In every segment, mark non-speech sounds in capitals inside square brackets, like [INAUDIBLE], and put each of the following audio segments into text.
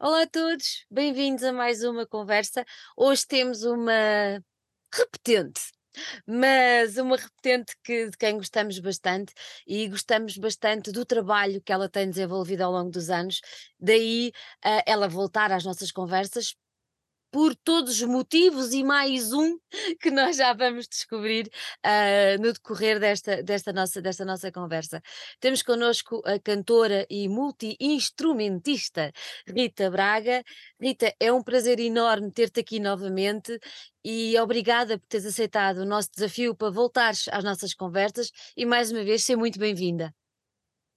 Olá a todos, bem-vindos a mais uma conversa. Hoje temos uma repetente, mas uma repetente que, de quem gostamos bastante e gostamos bastante do trabalho que ela tem desenvolvido ao longo dos anos. Daí uh, ela voltar às nossas conversas por todos os motivos e mais um [LAUGHS] que nós já vamos descobrir uh, no decorrer desta, desta, nossa, desta nossa conversa. Temos connosco a cantora e multi-instrumentista Rita Braga. Rita, é um prazer enorme ter-te aqui novamente e obrigada por teres aceitado o nosso desafio para voltares às nossas conversas e mais uma vez ser muito bem-vinda.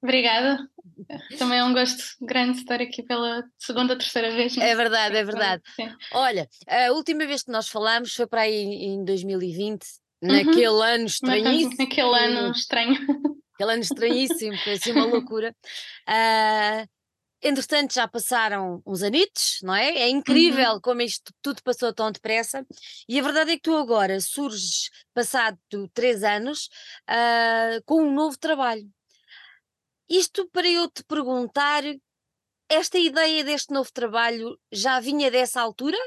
Obrigada. Também é um gosto grande estar aqui pela segunda, terceira vez. É verdade, é verdade. Sim. Olha, a última vez que nós falámos foi para aí em 2020, uhum. naquele ano estranhíssimo. [LAUGHS] Naquele ano estranho. Aquele ano estranhíssimo, foi assim uma loucura. Uh, [LAUGHS] entretanto, já passaram uns anitos, não é? É incrível uhum. como isto tudo passou tão depressa. E a verdade é que tu agora surges, passado três anos, uh, com um novo trabalho. Isto para eu te perguntar, esta ideia deste novo trabalho já vinha dessa altura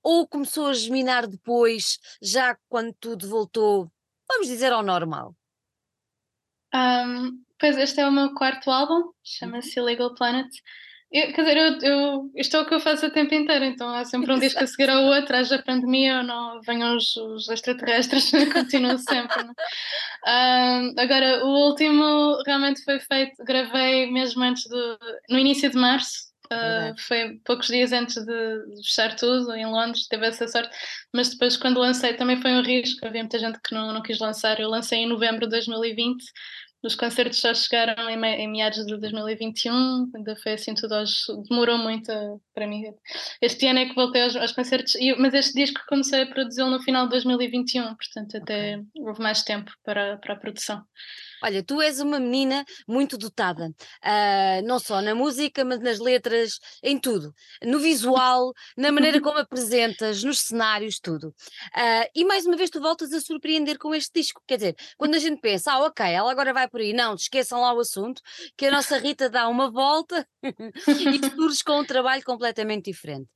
ou começou a germinar depois, já quando tudo voltou, vamos dizer, ao normal? Um, pois este é o meu quarto álbum, chama-se Illegal Planet. Eu, quer dizer, eu, eu, isto é o que eu faço o tempo inteiro, então há sempre um disco a seguir ao outro, haja pandemia ou não, venham os, os extraterrestres, [LAUGHS] continuo sempre. Uh, agora, o último realmente foi feito, gravei mesmo antes de, no início de março, Uh, foi poucos dias antes de fechar tudo em Londres, teve essa sorte, mas depois quando lancei também foi um risco, havia muita gente que não, não quis lançar, eu lancei em novembro de 2020 os concertos só chegaram em, em, meados de 2021, ainda foi assim tudo aos, demorou muito para mim. Este ano é que voltei aos, aos concertos, e, mas este disco comecei a produzi-lo no final de 2021, portanto até okay. houve mais tempo para, para a produção. Olha, tu és uma menina muito dotada, uh, não só na música, mas nas letras, em tudo. No visual, na maneira [LAUGHS] como apresentas, nos cenários, tudo. Uh, e mais uma vez tu voltas a surpreender com este disco. Quer dizer, quando a gente pensa, ah, ok, ela agora vai por aí, não, esqueçam lá o assunto, que a nossa Rita dá uma volta [LAUGHS] e que [LAUGHS] surges com um trabalho completamente diferente.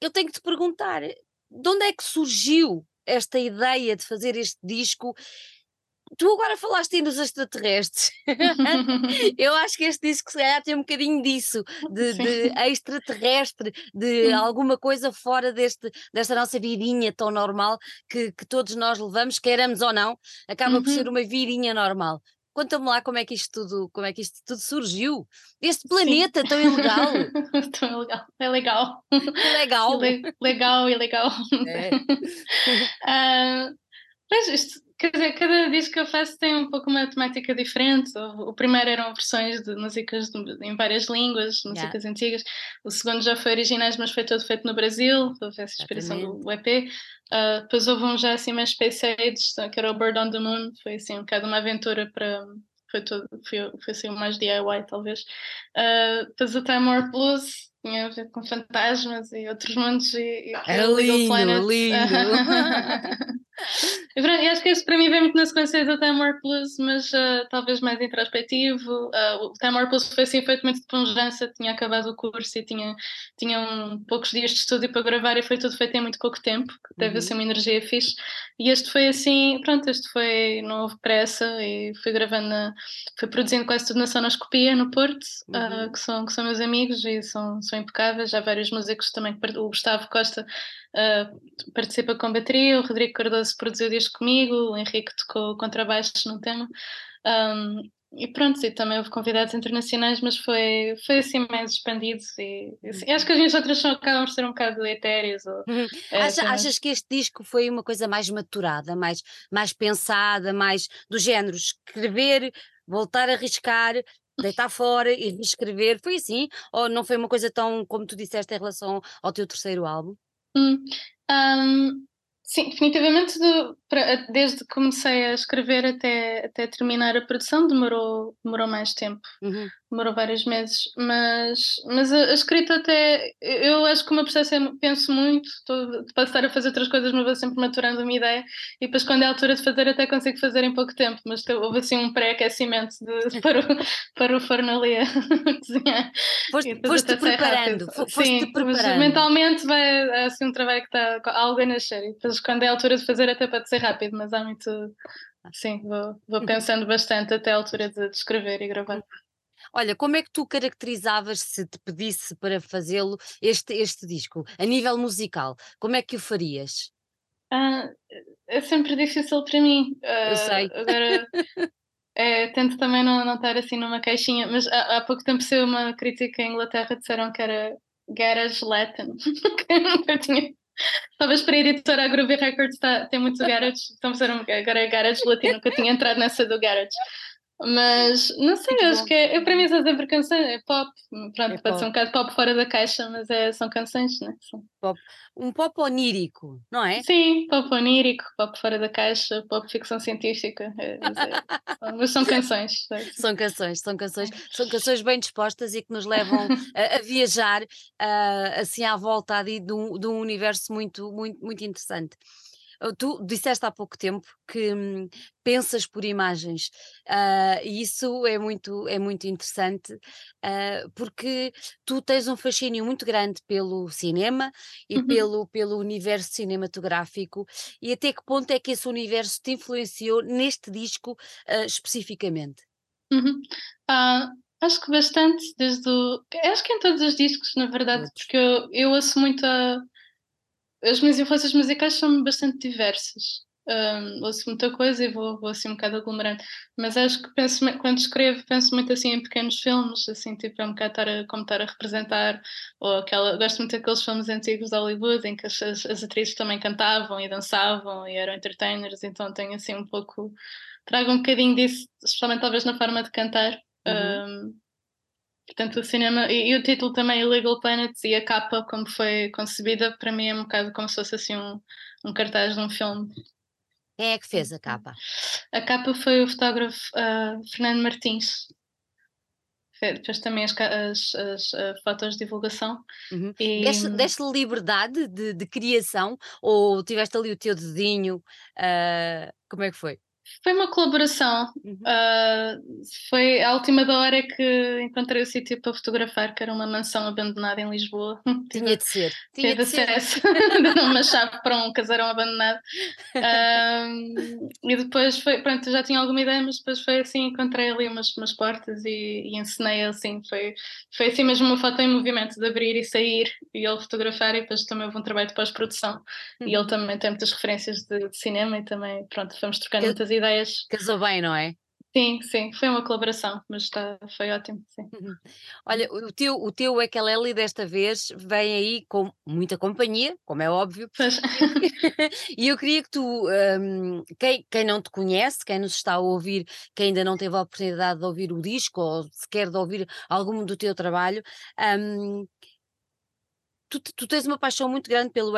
Eu tenho que te perguntar, de onde é que surgiu esta ideia de fazer este disco Tu agora falaste aí nos extraterrestres. [LAUGHS] eu acho que este disco se calhar tem um bocadinho disso, de, de extraterrestre, de alguma coisa fora deste, desta nossa vidinha tão normal que, que todos nós levamos, queiramos ou não, acaba uhum. por ser uhum. uma vidinha normal. Conta-me lá como é que isto tudo, como é que isto tudo surgiu. Este planeta Sim. tão ilegal. [LAUGHS] tão ilegal. É legal. Legal. legal legal. É. uh, [LAUGHS] mas isto Quer dizer, cada disco que eu faço tem um pouco uma temática diferente. O, o primeiro eram versões de músicas de, em várias línguas, músicas yeah. antigas. O segundo já foi originais, mas foi todo feito no Brasil, houve essa inspiração do EP. Uh, ah, depois houve um já assim mais Space Age, que era o Bird on the Moon, foi assim um bocado uma aventura para. Foi, todo, foi, foi assim mais DIY, talvez. Uh, depois o Time War Blues, tinha a ver com fantasmas e outros mundos e, e Era lindo, lindo. [LAUGHS] [LAUGHS] e acho que isso para mim vem muito na sequência do Time Plus, mas uh, talvez mais introspectivo. Uh, o Time Plus foi assim feito muito de ponjança, tinha acabado o curso e tinha, tinha um, poucos dias de estúdio para gravar e foi tudo feito em muito pouco tempo, que teve uhum. assim uma energia fixe. E este foi assim, pronto, este foi, não houve pressa e fui gravando, na, fui produzindo quase tudo na Sonoscopia, no Porto, uhum. uh, que, são, que são meus amigos e são, são impecáveis. Já vários músicos também, o Gustavo Costa uh, participa com bateria, o Rodrigo Cardoso produziu disco comigo, o Henrique tocou contrabaixo no tema. Um, e pronto, e também houve convidados internacionais, mas foi, foi assim mais expandido. E, assim, acho que as minhas outras são, acabam por ser um bocado etéreas. Ou, uhum. é, Acha, achas que este disco foi uma coisa mais maturada, mais, mais pensada, mais do género escrever, voltar a arriscar, deitar fora e reescrever? Foi assim? Ou não foi uma coisa tão, como tu disseste, em relação ao teu terceiro álbum? Hum, um, sim, definitivamente do, desde que comecei a escrever até, até terminar a produção demorou, demorou mais tempo. Uhum. Demorou vários meses, mas, mas a, a escrita até, eu acho que o meu processo é, penso muito, estou a estar a fazer outras coisas, mas vou sempre maturando uma ideia, e depois quando é a altura de fazer até consigo fazer em pouco tempo, mas houve assim um pré-aquecimento [LAUGHS] para, o, para o forno ali a [LAUGHS] cozinhar. Foste-te foste preparando, foste Sim, preparando. mentalmente vai é assim um trabalho que está algo a nascer, e depois quando é a altura de fazer até pode ser rápido, mas há muito... Sim, vou, vou uhum. pensando bastante até a altura de, de escrever e gravar. Olha, como é que tu caracterizavas, se te pedisse para fazê-lo, este, este disco? A nível musical, como é que o farias? Ah, é sempre difícil para mim. Eu ah, sei. Agora, é, [LAUGHS] tento também não, não estar assim numa caixinha, mas há, há pouco tempo saiu uma crítica em Inglaterra, disseram que era Garage Latin, [LAUGHS] que eu nunca tinha. Talvez para a editora Groovy Records tá, tem muito [LAUGHS] garage, então disseram agora é Garage Latino, nunca tinha entrado nessa do Garage. Mas não sei, acho que é, eu, para mim são sempre canções, é pop, pronto, é pode pop. ser um bocado pop fora da caixa, mas é, são canções, né? São... Pop. Um pop onírico, não é? Sim, pop onírico, pop fora da caixa, pop ficção científica, é, mas, é, mas, são canções. É. São canções, são canções, são canções bem dispostas e que nos levam a, a viajar uh, assim à volta de, de, um, de um universo muito, muito, muito interessante. Ah, tu disseste há pouco tempo que hum, pensas por imagens uh, e isso é muito, é muito interessante uh, porque tu tens um fascínio muito grande pelo cinema e uhum. pelo, pelo universo cinematográfico e até que ponto é que esse universo te influenciou neste disco uh, especificamente? Uhum. acho que bastante, desde o... acho que em todos os discos, na verdade, porque eu, eu ouço muito a as minhas influências musicais são bastante diversas. Um, ouço muita coisa e vou, vou assim um bocado aglomerando, mas acho que penso, quando escrevo penso muito assim em pequenos filmes, assim tipo é um bocado estar a, como estar a representar, ou aquela, gosto muito daqueles filmes antigos de Hollywood em que as, as atrizes também cantavam e dançavam e eram entertainers, então tenho assim um pouco, trago um bocadinho disso, especialmente talvez na forma de cantar. Uhum. Um, Portanto, o cinema e, e, o título também, Illegal Planets, e a capa, como foi concebida, para mim é um bocado como se fosse assim um, um cartaz de um filme. Quem é que fez a capa? A capa foi o fotógrafo uh, Fernando Martins. Fez também as, as, as uh, fotos de divulgação. Uhum. E... Deste, deste liberdade de, de, criação ou tiveste ali o teu dedinho? Uh, como é que foi? Foi uma colaboração. Uhum. Uh, foi a última da hora que encontrei o sítio para fotografar, que era uma mansão abandonada em Lisboa. [LAUGHS] Tinha de ser. Tinha de acesso. Deu uma chave para um casarão abandonado. Uh, e depois foi, pronto, já tinha alguma ideia, mas depois foi assim, encontrei ali umas, umas portas e, e ensinei assim. Foi, foi assim mesmo uma foto em movimento, de abrir e sair e ele fotografar. E depois também houve um trabalho de pós-produção. Uhum. E ele também tem muitas referências de, de, cinema e também, pronto, fomos trocando que... muitas ideias. Casou bem, não é? Sim, sim, foi uma colaboração, mas está, foi ótimo, sim. Uhum. Olha, o teu, o teu Ukulele desta vez vem aí com muita companhia, como é óbvio, [LAUGHS] e eu queria que tu, um, quem, quem não te conhece, quem nos está a ouvir, quem ainda não teve a oportunidade de ouvir o disco ou sequer de ouvir algum do teu trabalho, um, Tu, tu, tens uma paixão muito grande pelo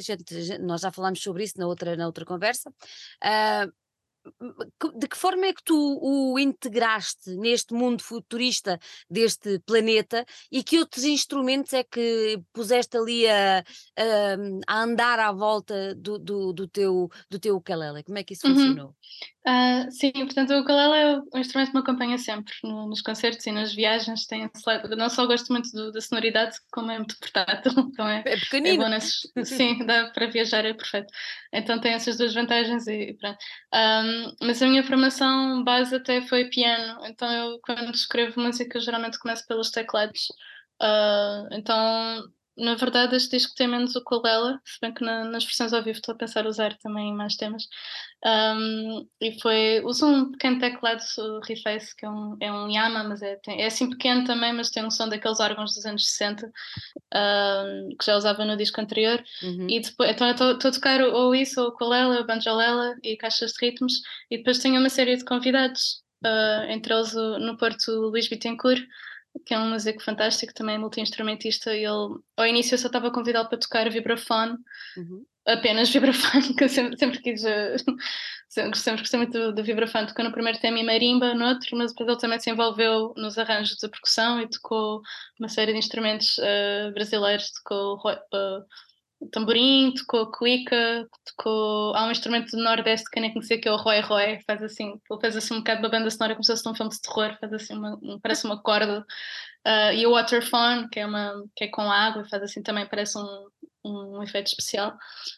gente, nós já falámos sobre isso na outra, na outra conversa. Uh, de que forma é que tu o integraste neste mundo futurista deste planeta e que outros instrumentos é que puseste ali a, a, a andar à volta do, do, do, teu, do teu ukulele? Como é que isso uhum. funcionou? Uh, sim, portanto, o ukulele é um instrumento que me acompanha sempre no, nos concertos e nas viagens. Tem, não só gosto muito do, da sonoridade, como é muito [LAUGHS] portátil. Então é, é pequenino. É nesses, [LAUGHS] sim, dá para viajar, é perfeito. Então tem essas duas vantagens e pronto. Um, mas a minha formação base até foi piano. Então eu, quando escrevo música, geralmente começo pelos teclados. Uh, então na verdade, este disco tem menos o ukulele, se bem que na, nas versões ao vivo estou a pensar usar também mais temas. Um, e foi. Uso um pequeno teclado Reface, que é um, é um Yamaha, mas é, tem, é assim pequeno também, mas tem um som daqueles órgãos dos anos 60, um, que já usava no disco anterior. Uhum. E depois, então estou a tocar ou isso, ou o ukulele, ou banjolela e caixas de ritmos, e depois tenho uma série de convidados, uh, entre eles no Porto Luís Bittencourt que é um músico fantástico, também multi-instrumentista. Ele, ao início, eu só estava convidado para tocar vibrafone, uhum. apenas [LAUGHS] vibrafone, que eu sempre, sempre quis. Uh, sempre, sempre gostei muito do, do vibrafone. Tocou no primeiro tema e marimba, no outro, mas depois ele também se envolveu nos arranjos de percussão e tocou uma série de instrumentos uh, brasileiros. Tocou uh, tamborim, tocou cuica, tocou. Há um instrumento do Nordeste que eu nem conhecia que é o Roy Roy, faz assim, ele faz assim um bocado uma banda sonora como se fosse um filme de terror, faz assim uma, parece uma corda. Uh, e o Waterphone, que é, uma, que é com água, faz assim também, parece um, um efeito especial.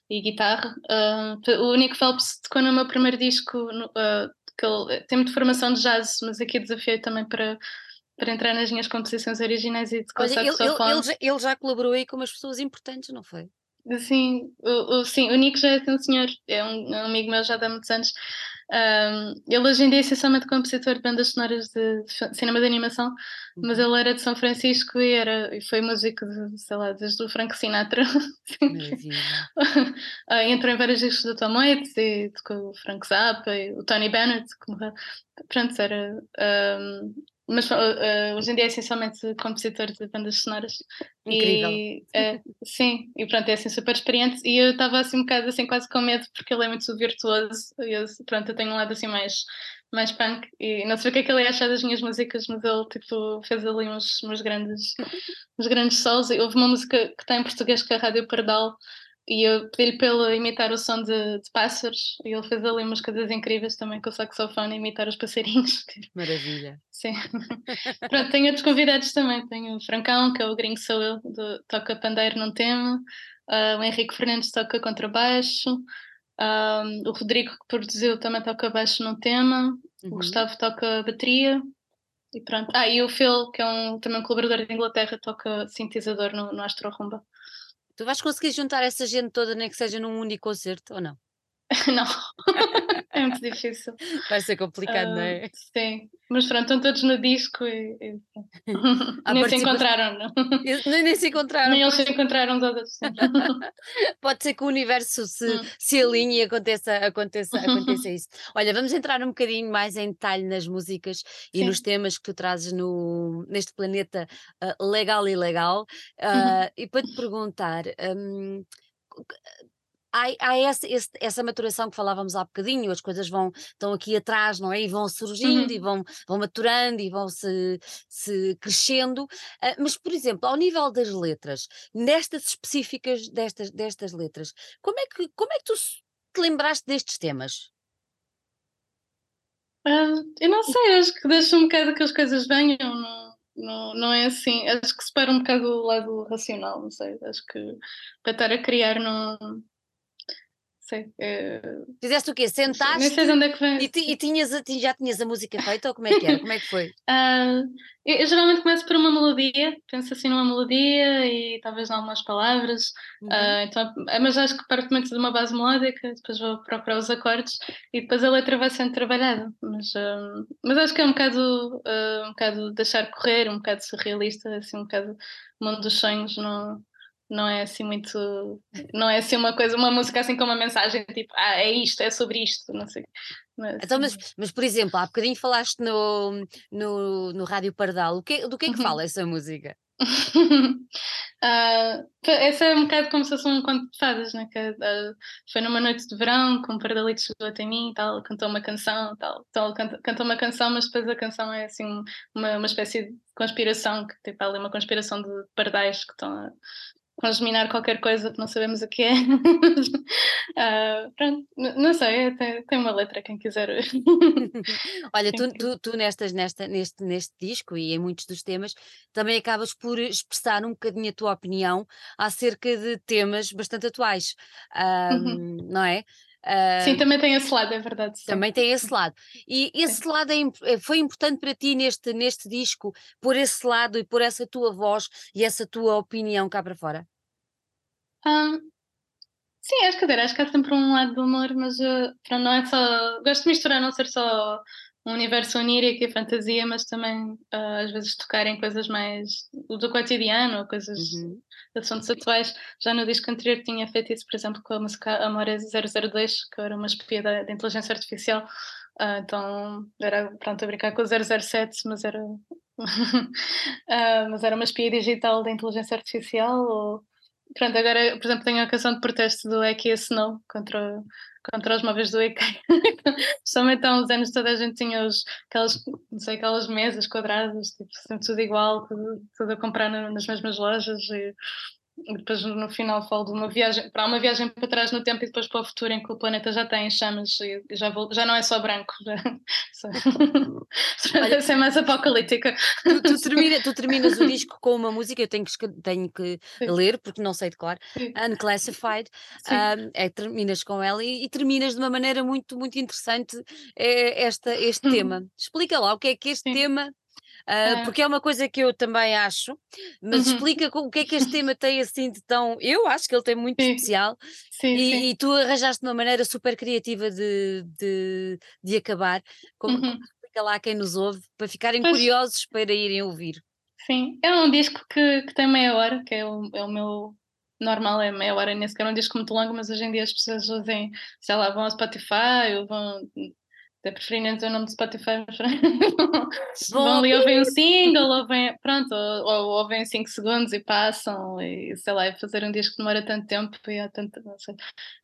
E guitarra. Uh, o Nick Phelps tocou no meu primeiro disco, no, uh, que ele tem muita formação de jazz, mas aqui desafiei também para para entrar nas minhas composições originais e de Olha, ele, ele, ele, já, ele já colaborou aí com umas pessoas importantes, não foi? Sim, o, o, sim, o Nico já é um senhor, é um, é um amigo meu já há muitos anos. Um, ele hoje em dia é essencialmente compositor de bandas sonoras de, de cinema de animação, uhum. mas ele era de São Francisco e, era, e foi músico, de, sei lá, desde o Frank Sinatra. [LAUGHS] [LAUGHS] Ah, entrou em vários discos do Tom Waits e tocou o Frank Zappa e o Tony Bennett, que morreu. Pronto, era. Um, mas uh, hoje em dia é essencialmente compositor de bandas sonoras. Incrível. E, uh, sim, e pronto, é assim super experiente. E eu estava assim um bocado assim quase com medo porque ele é muito virtuoso. E eu, pronto, eu tenho um lado assim mais, mais punk. E não sei o que é que ele ia achar das minhas músicas, mas ele tipo, fez ali uns, uns grandes, uns grandes solos. E houve uma música que está em português que é a Rádio Pardal e eu pedi-lhe para ele imitar o som de, de, pássaros e ele fez ali umas coisas incríveis também com o saxofone, imitar os passarinhos. [LAUGHS] Maravilha. Sim. Pronto, tenho outros convidados também. Tenho o Francão, que é o gringo sou eu, do, toca pandeiro num tema. Uh, o Henrique Fernandes toca contrabaixo. Uh, o Rodrigo, que produziu, também toca baixo num tema. Uhum. O Gustavo toca bateria. E pronto. Ah, e o Phil, que é um, também um colaborador de Inglaterra, toca sintetizador no, no Astro Rumba. Tu vais conseguir juntar essa gente toda, nem que seja num único concerto, ou não? [LAUGHS] não, é muito difícil. Vai ser complicado, uh, não é? Sim, mas pronto, estão todos no disco e, e... [LAUGHS] nem se encontraram, não? Nem, nem se encontraram. Nem eles se encontraram todos. [LAUGHS] Pode ser que o universo se, hum. se alinhe e aconteça, aconteça, aconteça isso. Olha, vamos entrar um bocadinho mais em detalhe nas músicas e Sim. nos temas que tu trazes no, neste planeta uh, legal e legal. Uh. E para te perguntar. Um, há, há essa, esse, essa maturação que falávamos há bocadinho, as coisas vão, estão aqui atrás, não é? E vão surgindo uhum. e vão, vão maturando e vão se, se crescendo. Uh, mas, por exemplo, ao nível das letras, nestas específicas destas, destas letras, como é, que, como é que tu te lembraste destes temas? Uh, eu não sei, acho que deixa um bocado que as coisas venham, não, não, não é assim, acho que separa um bocado o lado racional, não sei, acho que para estar a criar não, sei. Uh... Fizeste o quê? Sentaste? Nem sei de onde é que vem. E, e tinhas, já tinhas a música feita ou como é que era? Como é que foi? Uh, [LAUGHS] eu, eu, geralmente começo por uma melodia, penso assim numa melodia e talvez em algumas palavras. Uhum. Uh, então, mas acho que parto muito de uma base melódica, depois vou procurar os acordes e depois a letra vai sendo trabalhada. Mas, mas acho que é um bocado, um bocado deixar correr, um bocado surrealista, assim, um bocado mundo dos sonhos. Não, não é assim muito. Não é assim uma coisa, uma música assim com uma mensagem tipo, ah, é isto, é sobre isto, não sei. Mas, então, mas, mas por exemplo, há bocadinho falaste no, no, no Rádio Pardal, o que, do que é que uhum. fala essa música? [LAUGHS] uh, essa é um bocado como se fosse um conto de fadas, né? que uh, foi numa noite de verão, com um pardalito chegou até mim e tal, cantou uma canção tal. Então canta, cantou uma canção, mas depois a canção é assim uma, uma espécie de conspiração, que tipo ali uma conspiração de pardais que estão a congeminar qualquer coisa que não sabemos o que é. uh, [LAUGHS] pronto, não sei, tem, tem, uma letra, quem quiser. [LAUGHS] Olha, tu, tu, tu, nestas, nesta, neste, neste disco e em muitos dos temas também acabas por expressar um bocadinho a tua opinião acerca de temas bastante atuais, um, uhum. não é? Uh, sim, também tem esse lado, é verdade. Sim. Também tem esse lado. E esse sim. lado é, eh, foi importante para ti neste, neste disco, por esse lado e por essa tua voz e essa tua opinião cá para fora? Um, sim, acho que, acho que há sempre um lado do humor, mas uh, não é só. Gosto de misturar, não ser só um universo onírico e fantasia, mas também uh, às vezes tocar em coisas mais do cotidiano, coisas uhum. de assuntos atuais. Já no disco anterior tinha feito isso, por exemplo, com a música Amore 002, que era uma espia da, da inteligência artificial. Uh, então era pronto a brincar com o 007, mas era uh, [LAUGHS] mas era uma espia digital da inteligência artificial ou pronto, agora por exemplo tenho a canção de protesto do IKEA Snow contra, contra os móveis do IKEA [LAUGHS] somente há uns anos toda a gente tinha os, aquelas, não sei, aquelas mesas quadradas tipo, sempre tudo igual, tudo, tudo a comprar nas mesmas lojas e depois no final falo de uma viagem para uma viagem para trás no tempo e depois para o futuro em que o planeta já tem chamas e já, vou, já não é só branco já, [LAUGHS] só, [LAUGHS] Olha, [LAUGHS] ser mais apocalíptica tu, tu, termina, tu, terminas o disco com uma música eu tenho que, tenho que ler porque não sei de cor Unclassified um, é, terminas com ela e, e, terminas de uma maneira muito muito interessante é, esta, este tema. Explica lá o que é que este Sim. tema Uh, porque é uma coisa que eu também acho, mas uhum. explica o que é que este [LAUGHS] tema tem assim de tão. Eu acho que ele tem muito sim. especial sim, e, sim. e, tu arranjaste uma maneira super criativa de, de, de acabar. Como, uhum. explica lá quem nos ouve para ficarem pois. curiosos para irem ouvir. Sim, é um disco que, que tem meia hora, que é o, é o meu normal, é meia hora, nem sequer é um disco muito longo, mas hoje em dia as pessoas usem, sei lá, vão ao Spotify ou vão até preferi nem dizer o nome do Spotify, [LAUGHS] mas vão ali, ouvem um single, ouvem, pronto, ou, ou ouvem 5 segundos e passam, e sei lá, e fazer um disco que demora tanto tempo e é tanto, não sei,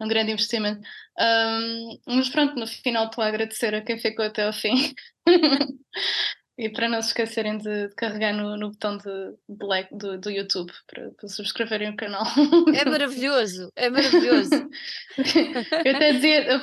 é um grande investimento. Um, mas pronto, no final estou a agradecer a quem ficou até ao fim. [LAUGHS] E para não se esquecerem de, de carregar no, no, botão de, de like do, do YouTube para, para, subscreverem o canal. É maravilhoso, é maravilhoso. [LAUGHS] eu até dizia, eu,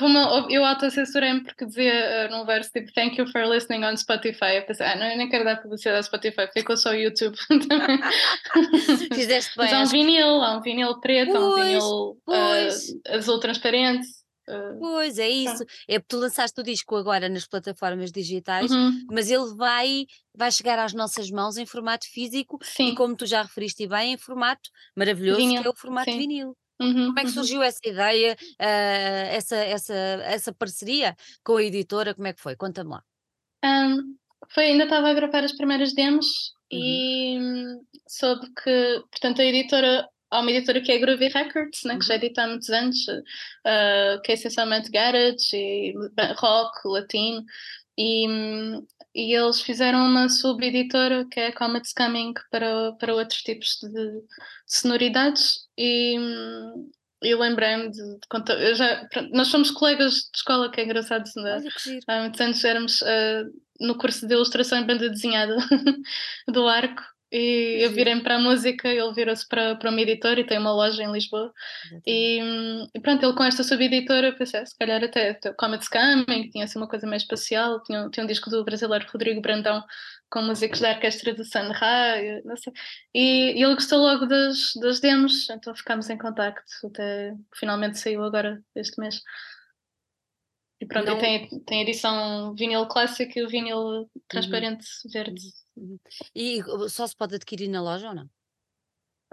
eu autocensurei-me porque dizia uh, no verso tipo Thank you for listening on Spotify. Eu pensei, ah, não, eu nem quero dar publicidade ao Spotify, ficou só o YouTube [LAUGHS] Fizeste bem. Mas há um vinil, há um vinil preto, pois, há um vinil uh, azul transparente. Uh, pois é isso, é porque tu lançaste o disco agora nas plataformas digitais, uhum. mas ele vai, vai chegar às nossas mãos em formato físico Sim. e como tu já referiste bem, em formato maravilhoso vinil. que é o formato Sim. vinil. Uhum, como é que uhum. surgiu essa ideia, uh, essa, essa, essa parceria com a editora? Como é que foi? Conta-me lá. Um, foi, ainda estava a gravar as primeiras demos uhum. e soube que, portanto, a editora há uma editora que é Groovy Records, né, que já uhum. edita há muitos anos, uh, que é essencialmente garage, e rock, latino, e, e eles fizeram uma sub-editora que é Comet's Coming para, para outros tipos de sonoridades e eu lembrei-me de, de contar. Já, nós somos colegas de escola, que é engraçado. Né? Há muitos anos éramos uh, no curso de ilustração e banda desenhada [LAUGHS] do arco e eu virei-me para a música, ele virou-se para, para uma editora e tem uma loja em Lisboa. E, e, pronto, ele com esta sub-editora, pensei, se calhar até, até Comet's Coming, tinha assim uma coisa mais espacial, tinha, tinha um disco do brasileiro Rodrigo Brandão com músicos da orquestra do Sun Ra, não sei. E, e, ele gostou logo das, das demos, então ficámos em contacto até que finalmente saiu agora este mês. E pronto, não... tem, tem edição vinil clássico e o vinil uhum. transparente uhum. verde. Uhum. E só se pode adquirir na loja ou não?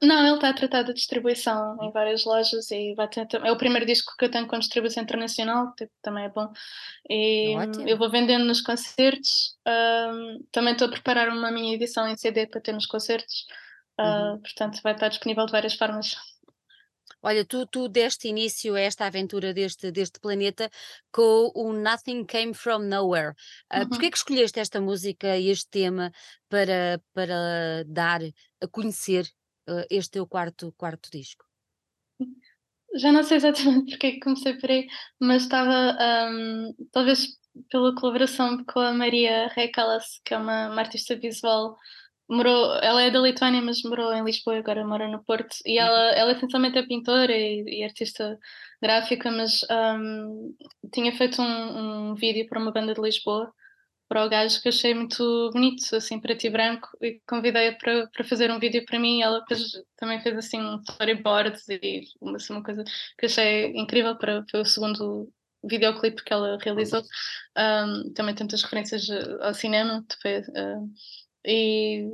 Não, ele está a tratar de distribuição em várias lojas e vai ter, é o primeiro disco que eu tenho com distribuição internacional, que também é bom. E Ótimo. eu vou vendendo nos concertos. Um, também estou a preparar uma minha edição em CD para ter nos concertos. Uh, Portanto, vai estar disponível de várias formas. Olha, tu, tu deste início a esta aventura deste, deste planeta com o Nothing Came From Nowhere. Uh, uhum. Porquê que escolheste esta música e este tema para, para dar a conhecer uh, este teu quarto, quarto disco? Já não sei exatamente [LAUGHS] porque que comecei por aí, mas estava um, talvez pela colaboração com a Maria Recalas, que é uma, uma artista visual morou, ela é da Lituânia, mas morou em Lisboa, agora mora no Porto. E uhum. ela, ela essencialmente é pintora e, e artista gráfica, mas um, tinha feito um, um, vídeo para uma banda de Lisboa, para o gajo que achei muito bonito, assim, preto e branco, e convidei-a para, para fazer um vídeo para mim. Ela também fez assim um storyboard e uma, assim, uma coisa que achei incrível para, para o segundo videoclipe que ela realizou. Um, também tem muitas referências ao cinema, depois. Uh, e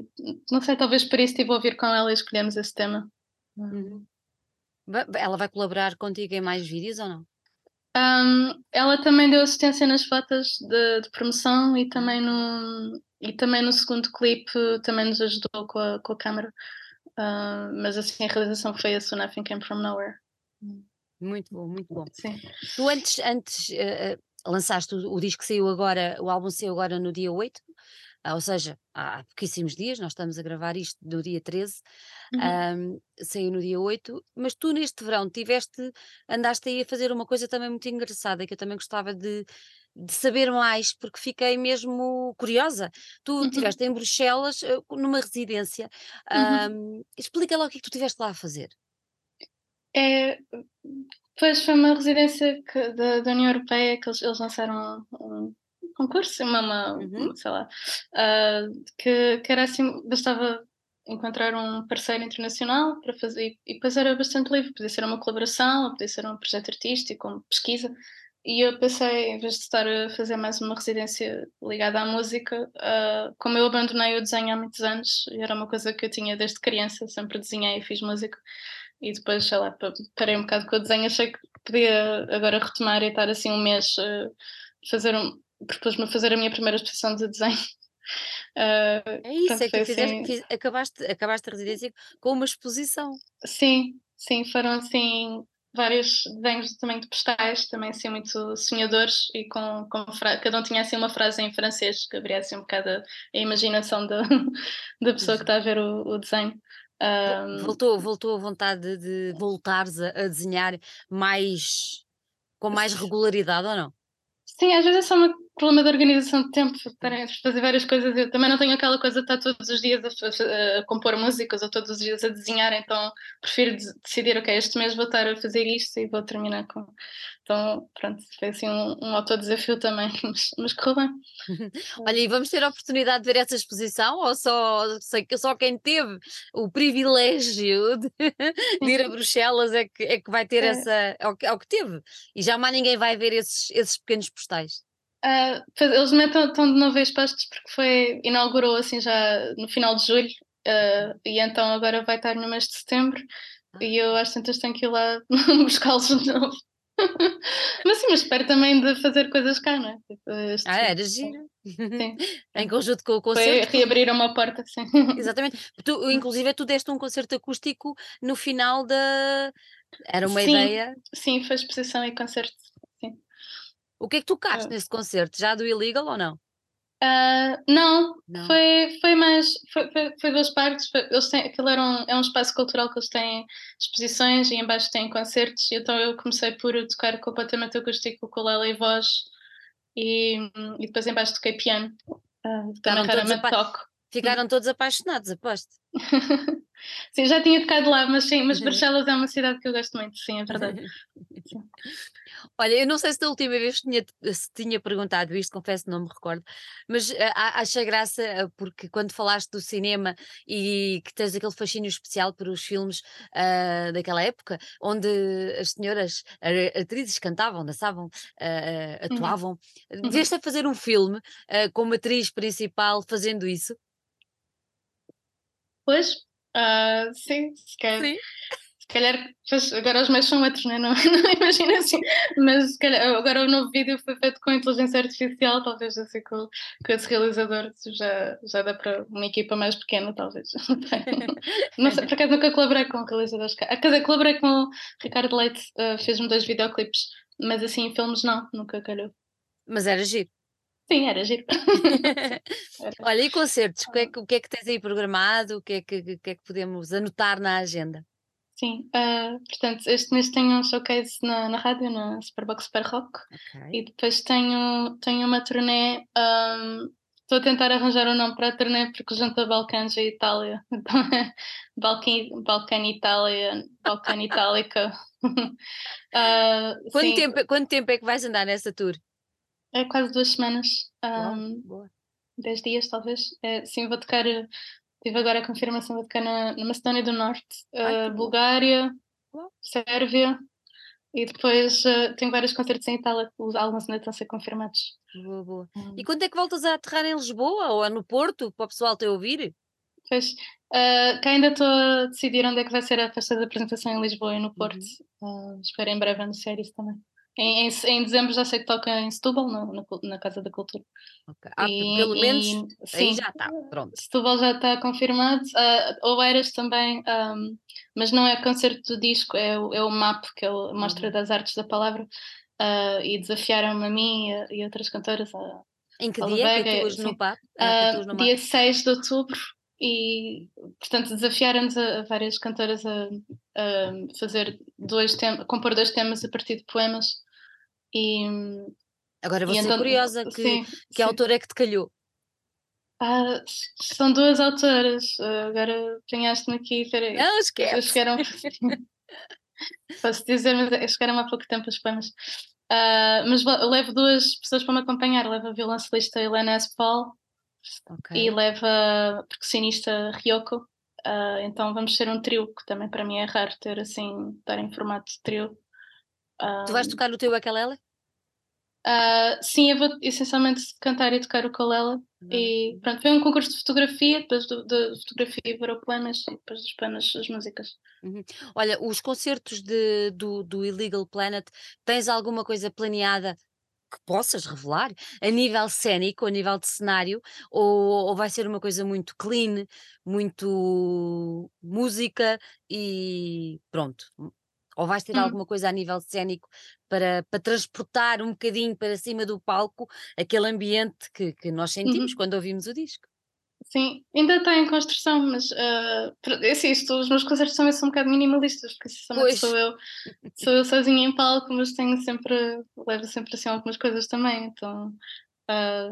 não sei, talvez por isso estive a ouvir com ela e escolhemos esse tema. Uhum. Ela vai colaborar contigo em mais vídeos ou não? Um, ela também deu assistência nas fotos de, de, promoção e também no, e também no segundo clipe também nos ajudou com a, com a câmera. Uh, mas assim a realização foi a So Nothing Came From Nowhere. Muito bom, muito bom. Sim. Tu antes, antes uh, lançaste o, o disco que saiu agora, o álbum saiu agora no dia 8 ah, ou seja, há pouquíssimos dias, nós estamos a gravar isto no dia 13, Uhum, hum, saiu no dia 8, mas tu neste verão tiveste, andaste aí a fazer uma coisa também muito engraçada, que eu também gostava de, de saber mais, porque fiquei mesmo curiosa. Tu uhum, estiveste em Bruxelas, eh, numa residência, uhum. hum, explica lá o que é que tu estiveste lá a fazer. É, pois foi uma residência que da da União Europeia que eles eles lançaram um um concurso, uma uma Uhum. sei lá, ah, que que era assim, bastava encontrar um parceiro internacional para fazer e depois era bastante livre, podia ser uma colaboração, podia ser um projeto artístico, uma pesquisa, e eu pensei, em vez de estar a fazer mais uma residência ligada à música, ah, como eu abandonei o desenho há muitos anos, e era uma coisa que eu tinha desde criança, sempre desenhei e fiz música, e depois, sei lá, pa parei um bocado com o desenho, achei que podia agora retomar e estar assim um mês, eh, fazer um propus-me a fazer a minha primeira exposição de desenho. [LAUGHS] Ah, É isso, é que fizeste, assim acabaste, acabaste a residência com uma exposição. sim, sim, foram assim vários desenhos também de postais, também assim muito sonhadores e com com cada um tinha assim uma frase em francês que abria assim um bocado a imaginação da [LAUGHS] da pessoa que está a ver o o desenho. Vo- Voltou, voltou a vontade de, de voltares a, a desenhar mais, com mais regularidade ou não? Sim, às vezes é só uma problema de organização de tempo, estarem a fazer várias coisas. Eu também não tenho aquela coisa de estar todos os dias a, a compor músicas ou todos os dias a desenhar, então prefiro de- decidir, ok, este mês vou estar a fazer isto e vou terminar com. Então, pronto, foi assim um, um autodesafio também, [LAUGHS] mas, mas correu bem. [LAUGHS] Olha, e vamos ter a oportunidade de ver essa exposição ou só, sei que só quem teve o privilégio de, [LAUGHS] de ir a. Bruxelas é que, é que vai ter É, essa, é o que, é o que teve. E já mais ninguém vai ver esses, esses pequenos postais. Ah, pois eles metem estão de novo expostos porque foi, inaugurou assim já no final de julho, ah, e então agora vai estar no mês de setembro. Ah, E eu às tantas tenho que ir lá [LAUGHS] buscá-los de novo. [LAUGHS] Mas sim, mas espero também de fazer coisas cá, não é? Tipo, ah, este, era giro. sim, [LAUGHS] em conjunto com o foi concerto, tu, reabrir uma porta, sim. exatamente. Tu, inclusive, tu deste um concerto acústico no final da. Era uma Sim, ideia. sim, foi exposição e concerto. O que é que tocaste Ah, nesse concerto? Já do Illegal ou não? ah, não, Não. foi, foi mais, foi, foi, foi duas partes, foi- eles têm, aquilo era um, é um espaço cultural que eles têm exposições e em baixo têm concertos, então eu comecei por tocar completamente acústico, ukulele e voz, e, e depois em baixo toquei piano, raramente apa- toco. Ficaram todos apaixonados, aposto. [LAUGHS] Sim, já tinha tocado lá, mas sim, mas Barcelos é uma cidade que eu gosto muito, sim, é verdade. Sim. [LAUGHS] Olha, eu não sei se da última vez tinha, se tinha perguntado isto, confesso que não me recordo, mas eh, a- achei graça eh, porque quando falaste do cinema e que tens aquele fascínio especial por os filmes ah, daquela época, onde as senhoras atrizes cantavam, dançavam, Uhum, atuavam, uhum. deveste a fazer um filme ah, com uma atriz principal fazendo isso? Pois, ah, sim, se calhar, Sim. se calhar agora os meus são outros, né? não, [LAUGHS] não imagino assim, mas se calhar, agora o novo vídeo foi feito com inteligência artificial, talvez assim com, com esse realizador já, já dá para uma equipa mais pequena, talvez. [LAUGHS] Não sei, por acaso nunca colaborei com realizadores cá. Ah, Quer dizer, colaborei com o Ricardo Leite, ah, fez-me dois videoclipes, mas assim em filmes não, nunca calhou. Mas era giro. Sim, era giro. Era. [LAUGHS] Olha, e concertos? O que, é que, o que é que tens aí programado? O que é que, que é podemos anotar na agenda? Sim, ah, portanto, este mês tenho um showcase na, na rádio, na Superbox Super Rock, Ok. e depois tenho, tenho uma turnê. ahm, Estou a tentar arranjar um nome para a turnê porque junta Balcãs e Itália. [LAUGHS] Então é Balcan, Balcan Itália, Balcan Itálica. Ah, [LAUGHS] Quanto sim, tempo, quanto tempo é que vais andar nessa tour? É quase duas semanas, ahm, boa. dez dias talvez. É, sim, vou tocar. Tive agora a confirmação, vou tocar na, na Macedónia do Norte, Ai, ah, bom. Bulgária, Uau. Sérvia. E depois eh, tenho vários concertos em Itália, os álbuns ainda estão a ser confirmados. Boa, boa. E Hum, quando é que voltas a aterrar em Lisboa ou no Porto para o pessoal te ouvir? Pois, eh, cá ainda estou a decidir onde é que vai ser a festa de apresentação em Lisboa e no Porto. Uhum. Eh, espero em breve anunciar isso também. Em, em, em dezembro já sei que toca em Setúbal, na, na, cul- na Casa da Cultura. Ok. Ah, p- pelo E, menos e, sim, já está, pronto. Setúbal já está confirmado. Uh, Oeiras também, ahm, mas não é concerto do disco, é o, é o MAP, que é a Mostra Uhum. das Artes da Palavra. ah, e desafiaram-me a mim e, a- e outras cantoras a, Em que Paulo dia Vega, que atuas no. PAP? Ah, atuas no dia MAP? 6 de outubro e portanto desafiaram-nos a, a várias cantoras a, a fazer dois temas, compor dois temas a partir de poemas e, Agora vou e ser então, curiosa, que, sim, que sim. autor é que te calhou? Ah, são duas autoras, ah, agora apanhaste-me aqui, peraí, Não, esquece! chegaram, [LAUGHS] posso dizer, mas eles chegaram há pouco tempo os poemas. Ah, mas levo duas pessoas para me acompanhar, levo a violoncelista Helena Espal e Ok. leva a percussionista Ryoko. Ah, então vamos ser um trio, que também para mim é raro ter assim, estar em formato de trio. Tu vais Ah, tocar no teu ukulele? ah, sim, eu vou essencialmente cantar e tocar o ukulele. E pronto, foi um concurso de fotografia, depois do- da fotografia para o poemas e depois dos poemas as músicas. Uhum. Olha, os concertos de, do, do Illegal Planet, tens alguma coisa planeada que possas revelar a nível cénico, a nível de cenário, ou, ou vai ser uma coisa muito clean, muito música e pronto? Ou vais ter Hum, alguma coisa a nível cénico para, para transportar um bocadinho para cima do palco aquele ambiente que, que nós sentimos uhum. quando ouvimos o disco? Sim, ainda está em construção, mas é assim, isto, os meus concertos também são um bocado minimalistas, porque sou eu, sou eu sozinha em palco, mas tenho sempre, levo sempre assim algumas coisas também, então ah,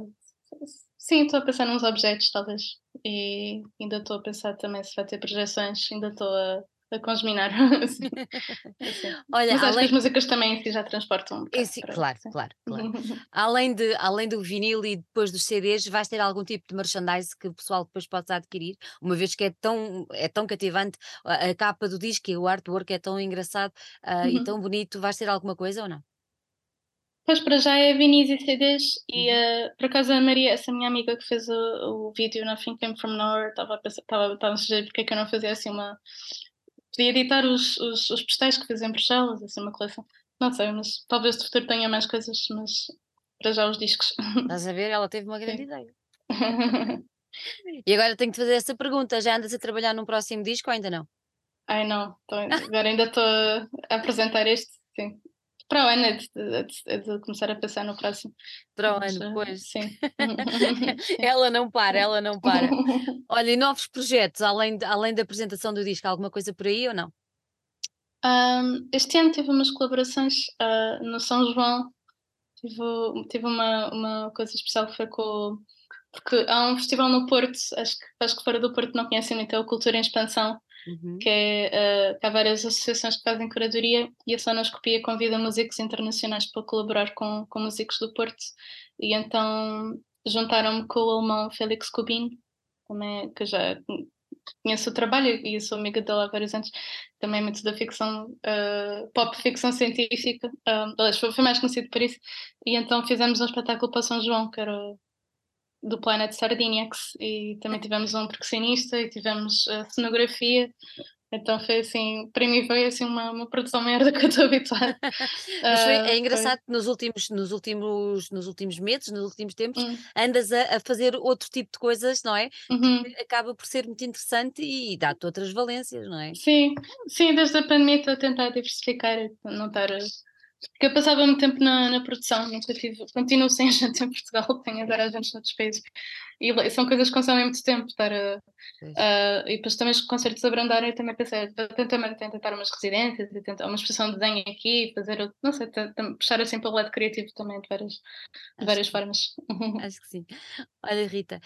sim, estou a pensar nos objetos talvez, e ainda estou a pensar também se vai ter projeções, ainda estou a, a congeminar, [LAUGHS] assim, [LAUGHS] assim. olha, Mas além, as músicas também si já transportam um si para, claro, claro, claro. [LAUGHS] Além de além do vinil e depois dos CDs, vais ter algum tipo de merchandise que o pessoal depois possa adquirir? Uma vez que é tão é tão cativante a a capa do disco e o artwork é tão engraçado, e Uhum. tão bonito, vais ter alguma coisa ou não? Pois para já é vinis e CDs e eh, por acaso a Maria, essa minha amiga que fez o, o vídeo Nothing Came From Nowhere, estava a pensar, estava, estava a sugerir porque é que eu não fazia assim uma. Podia editar os, os, os postais que fiz em Bruxelas, assim uma coleção. Não sei, mas talvez no futuro tenha mais coisas, mas para já os discos. Estás a ver? Ela teve uma grande Sim. ideia. [LAUGHS] E agora tenho-te fazer essa pergunta, já andas a trabalhar num próximo disco ou ainda não? Ai não, tô- agora ainda estou a apresentar este, sim. Para o ano é de, é de- é de começar a pensar no próximo. Para o ano, eh, pois. sim. [LAUGHS] Ela não para, ela não para. [LAUGHS] Olha, e novos projetos, além além da apresentação do disco, alguma coisa por aí ou não? Um, este ano tive umas colaborações ah, no São João. Tive, tive uma, uma coisa especial que foi com. Porque há um festival no Porto, acho que, acho que fora do Porto não conhecem muito, é o Cultura em Expansão, Uhum. que é, ah, que há várias associações que fazem curadoria e a Sonoscopia convida músicos internacionais para colaborar com, com músicos do Porto. E então juntaram-me com o alemão Félix Cubin, também, que já conheço o trabalho e sou amiga dele há vários anos, também muito da ficção, uh, pop ficção científica, um, aliás, foi, mais conhecido por isso, e então fizemos um espetáculo para São João, que era do Planet Sardiniacs, e também tivemos um percussionista e tivemos a cenografia, então foi assim, para mim foi assim uma, uma produção maior do [LAUGHS] que eu estou habituada. [LAUGHS] Mas foi é foi- engraçado que nos últimos nos últimos nos últimos meses, nos últimos tempos, Hum, andas a a fazer outro tipo de coisas, não é, uhum. que acaba por ser muito interessante e dá-te outras valências, não é? Sim, sim, desde a pandemia estou a tentar diversificar, e não estar. Porque eu passava muito tempo na, na produção, nunca tive, continuo sem agente em Portugal, [LAUGHS] tenho agora agentes noutros países. E são coisas que consomem muito tempo, estar a, a- e depois também os concertos abrandarem, eu também pensei, vou tentar, tentar umas residências, tentar uma exposição de desenho aqui, fazer, não sei, puxar assim para o lado criativo também de várias, de Acho várias que formas. [LAUGHS] acho que sim. Olha Rita,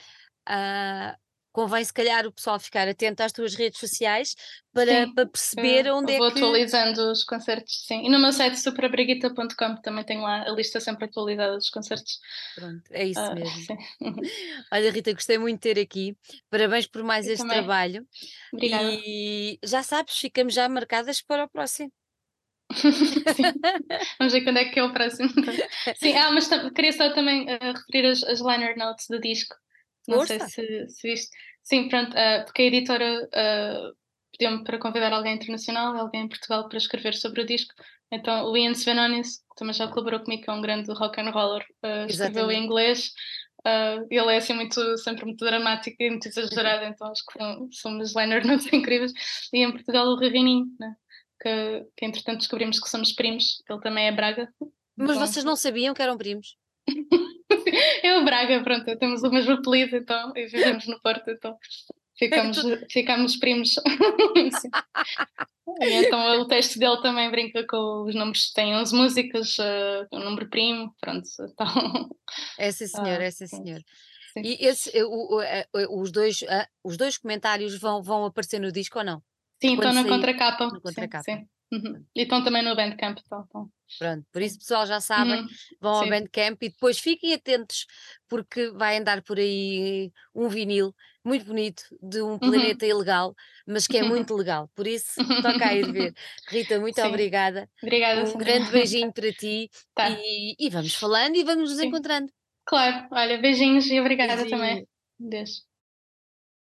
ah, convém se calhar o pessoal ficar atento às tuas redes sociais para Sim, para perceber eu onde é vou que atualizando os concertos, sim. E no meu site superabriguita.com também tenho lá a lista sempre atualizada dos concertos. pronto, é isso Ah, mesmo. sim. [LAUGHS] Olha Rita, gostei muito de ter aqui, parabéns por mais Eu este também. trabalho Obrigada. e já sabes, ficamos já marcadas para o próximo. [LAUGHS] [LAUGHS] Vamos ver quando é que é o próximo. Sim, ah, mas queria só também ah, referir as, as liner notes do disco. Não sei Força! se, se viste. Sim, pronto, ah, porque a editora ah, pediu-me para convidar alguém internacional, alguém em Portugal, para escrever sobre o disco. Então o Ian Svenonis, que também já colaborou comigo, que é um grande rock and roller, ah, escreveu em inglês. Ah, ele é assim muito, sempre muito dramático e muito exagerado, então acho que umas liner notes [LAUGHS] incríveis. E em Portugal o Rivininho, né? que, que entretanto descobrimos que somos primos, ele também é Braga. Mas Então, vocês não sabiam que eram primos? [LAUGHS] [LAUGHS] Eu, Braga, pronto, temos o mesmo apelido então, e vivemos no Porto, então ficamos, ficamos primos. [LAUGHS] então o texto dele também brinca com os números, tem 11 músicas, uh, o número primo, pronto. Então, é sim senhor, é sim senhor. Sim. E esse, o, o, eh, os, dois, uh, os dois comentários vão, vão aparecer no disco ou não? Sim, estão na contracapa. Na contracapa. Sim, sim. Uhum. E estão também no Bandcamp. Então. Pronto, por isso pessoal já sabem, uhum. vão Sim. ao Bandcamp e depois fiquem atentos porque vai andar por aí um vinil muito bonito de um uhum. planeta uhum. ilegal, mas que é [LAUGHS] muito legal, por isso toca a ir ver. Rita, muito Sim. obrigada. Obrigada. Um grande beijinho para ti [LAUGHS] tá. e, e, vamos falando e vamos nos Sim. encontrando. Claro, olha, beijinhos e obrigada Beijinho. também. Deus.